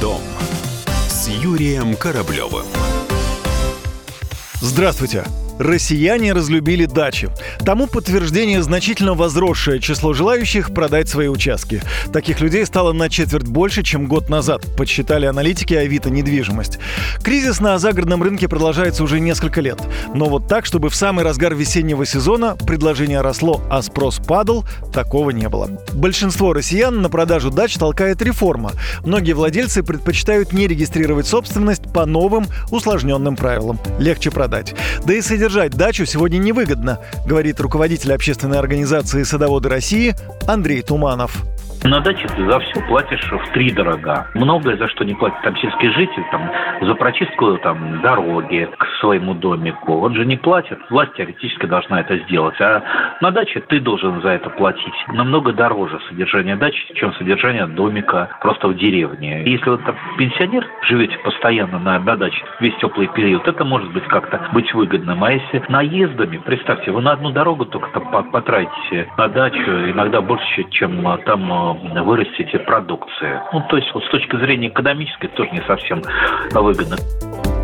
дом» с Юрием Кораблевым. Здравствуйте. Россияне разлюбили дачи. Тому подтверждение значительно возросшее число желающих продать свои участки. Таких людей стало на четверть больше, чем год назад, подсчитали аналитики Авито недвижимость. Кризис на загородном рынке продолжается уже несколько лет. Но вот так, чтобы в самый разгар весеннего сезона предложение росло, а спрос падал, такого не было. Большинство россиян на продажу дач толкает реформа. Многие владельцы предпочитают не регистрировать собственность по новым усложненным правилам. Легче продать. Да и содержать Содержать дачу сегодня невыгодно, говорит руководитель общественной организации «Садоводы России» Андрей Туманов. На даче ты за все платишь в три дорога. Многое за что не платит там сельский житель, там, за прочистку там, дороги своему домику. Он же не платит. Власть теоретически должна это сделать. А на даче ты должен за это платить. Намного дороже содержание дачи, чем содержание домика просто в деревне. Если вот там пенсионер живете постоянно на, на даче весь теплый период, это может быть как-то быть выгодным. А если наездами, представьте, вы на одну дорогу только потратите на дачу иногда больше, чем там вырастите продукции. Ну, то есть вот с точки зрения экономической тоже не совсем выгодно.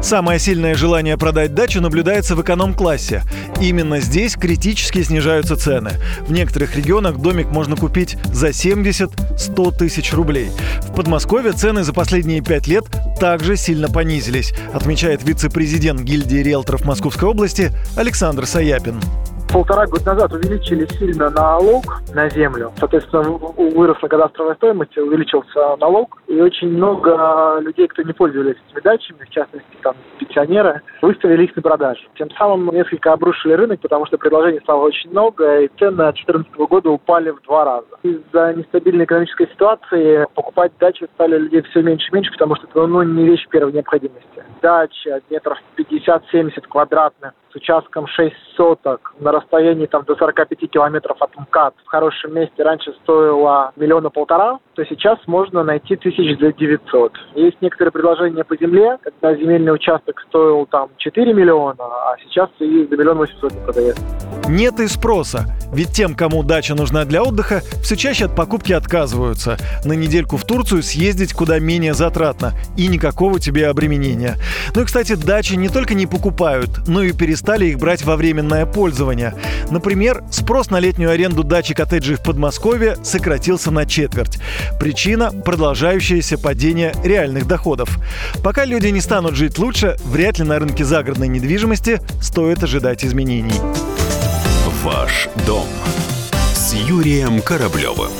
Самое сильное желание продать дачу наблюдается в эконом-классе. Именно здесь критически снижаются цены. В некоторых регионах домик можно купить за 70-100 тысяч рублей. В Подмосковье цены за последние пять лет также сильно понизились, отмечает вице-президент гильдии риэлторов Московской области Александр Саяпин полтора года назад увеличили сильно налог на землю. Соответственно, выросла кадастровая стоимость, увеличился налог. И очень много людей, кто не пользовались этими дачами, в частности, там, пенсионеры, выставили их на продажу. Тем самым несколько обрушили рынок, потому что предложений стало очень много, и цены от 2014 года упали в два раза. Из-за нестабильной экономической ситуации покупать дачи стали людей все меньше и меньше, потому что это ну, не вещь первой необходимости. Дача метров 50-70 квадратных с участком 6 соток на расстоянии там, до 45 километров от МКАД в хорошем месте раньше стоила миллиона полтора, то сейчас можно найти тысяч за 900. Есть некоторые предложения по земле, когда земельный участок стоил там 4 миллиона, а сейчас и за миллион восемьсот не продается. Нет и спроса. Ведь тем, кому дача нужна для отдыха, все чаще от покупки отказываются. На недельку в Турцию съездить куда менее затратно и никакого тебе обременения. Ну и, кстати, дачи не только не покупают, но и перестали их брать во временное пользование. Например, спрос на летнюю аренду дачи коттеджей в Подмосковье сократился на четверть. Причина – продолжающееся падение реальных доходов. Пока люди не станут жить лучше, вряд ли на рынке загородной недвижимости стоит ожидать изменений. Ваш дом с Юрием Кораблевым.